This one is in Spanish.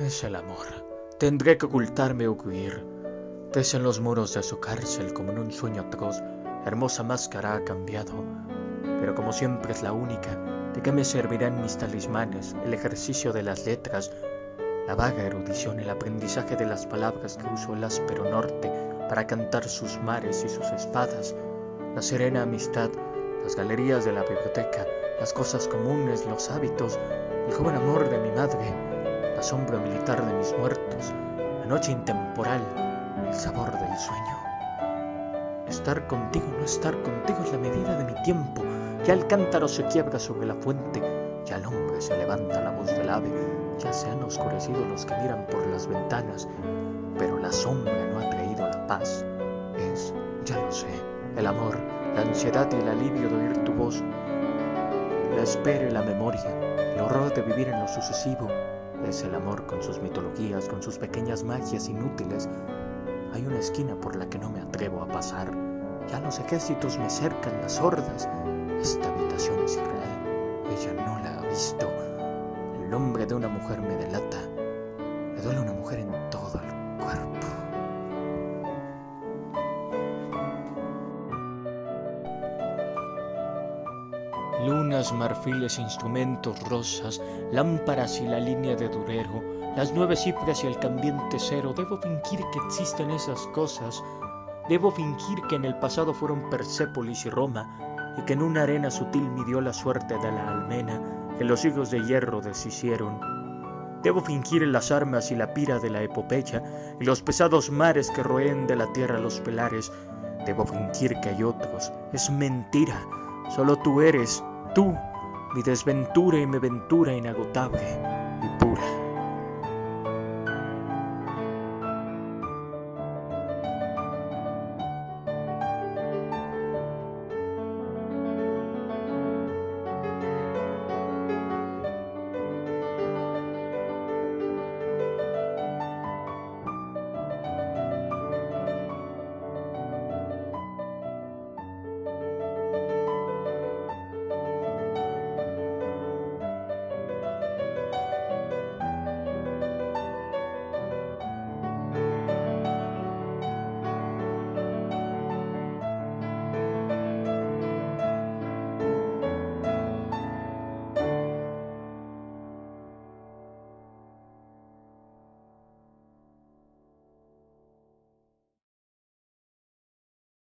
Es el amor. Tendré que ocultarme o huir. Pese en los muros de su cárcel como en un sueño atroz, hermosa máscara ha cambiado. Pero como siempre es la única, ¿de qué me servirán mis talismanes, el ejercicio de las letras, la vaga erudición, el aprendizaje de las palabras que usó el áspero norte para cantar sus mares y sus espadas, la serena amistad, las galerías de la biblioteca, las cosas comunes, los hábitos, el joven amor de mi madre, la sombra militar de mis muertos, la noche intemporal, el sabor del sueño. Estar contigo, no estar contigo es la medida de mi tiempo. Ya el cántaro se quiebra sobre la fuente, ya el hombre se levanta la voz del ave, ya se han oscurecido los que miran por las ventanas, pero la sombra no ha traído la paz. Es, ya lo sé, el amor, la ansiedad y el alivio de oír tu voz, la espera y la memoria, el horror de vivir en lo sucesivo, es el amor con sus mitologías, con sus pequeñas magias inútiles, hay una esquina por la que no me atrevo a pasar. Ya los ejércitos me cercan las hordas. Esta habitación es irreal. Ella no la ha visto. El nombre de una mujer me delata. Me duele una mujer en todo el cuerpo. Lunas, marfiles, instrumentos, rosas, lámparas y la línea de durero, las nueve cifras y el cambiante cero. Debo fingir que existen esas cosas. Debo fingir que en el pasado fueron Persépolis y Roma, y que en una arena sutil midió la suerte de la almena que los hijos de hierro deshicieron. Debo fingir las armas y la pira de la epopeya, y los pesados mares que roen de la tierra los pelares. Debo fingir que hay otros. Es mentira. Solo tú eres, tú, mi desventura y mi ventura inagotable.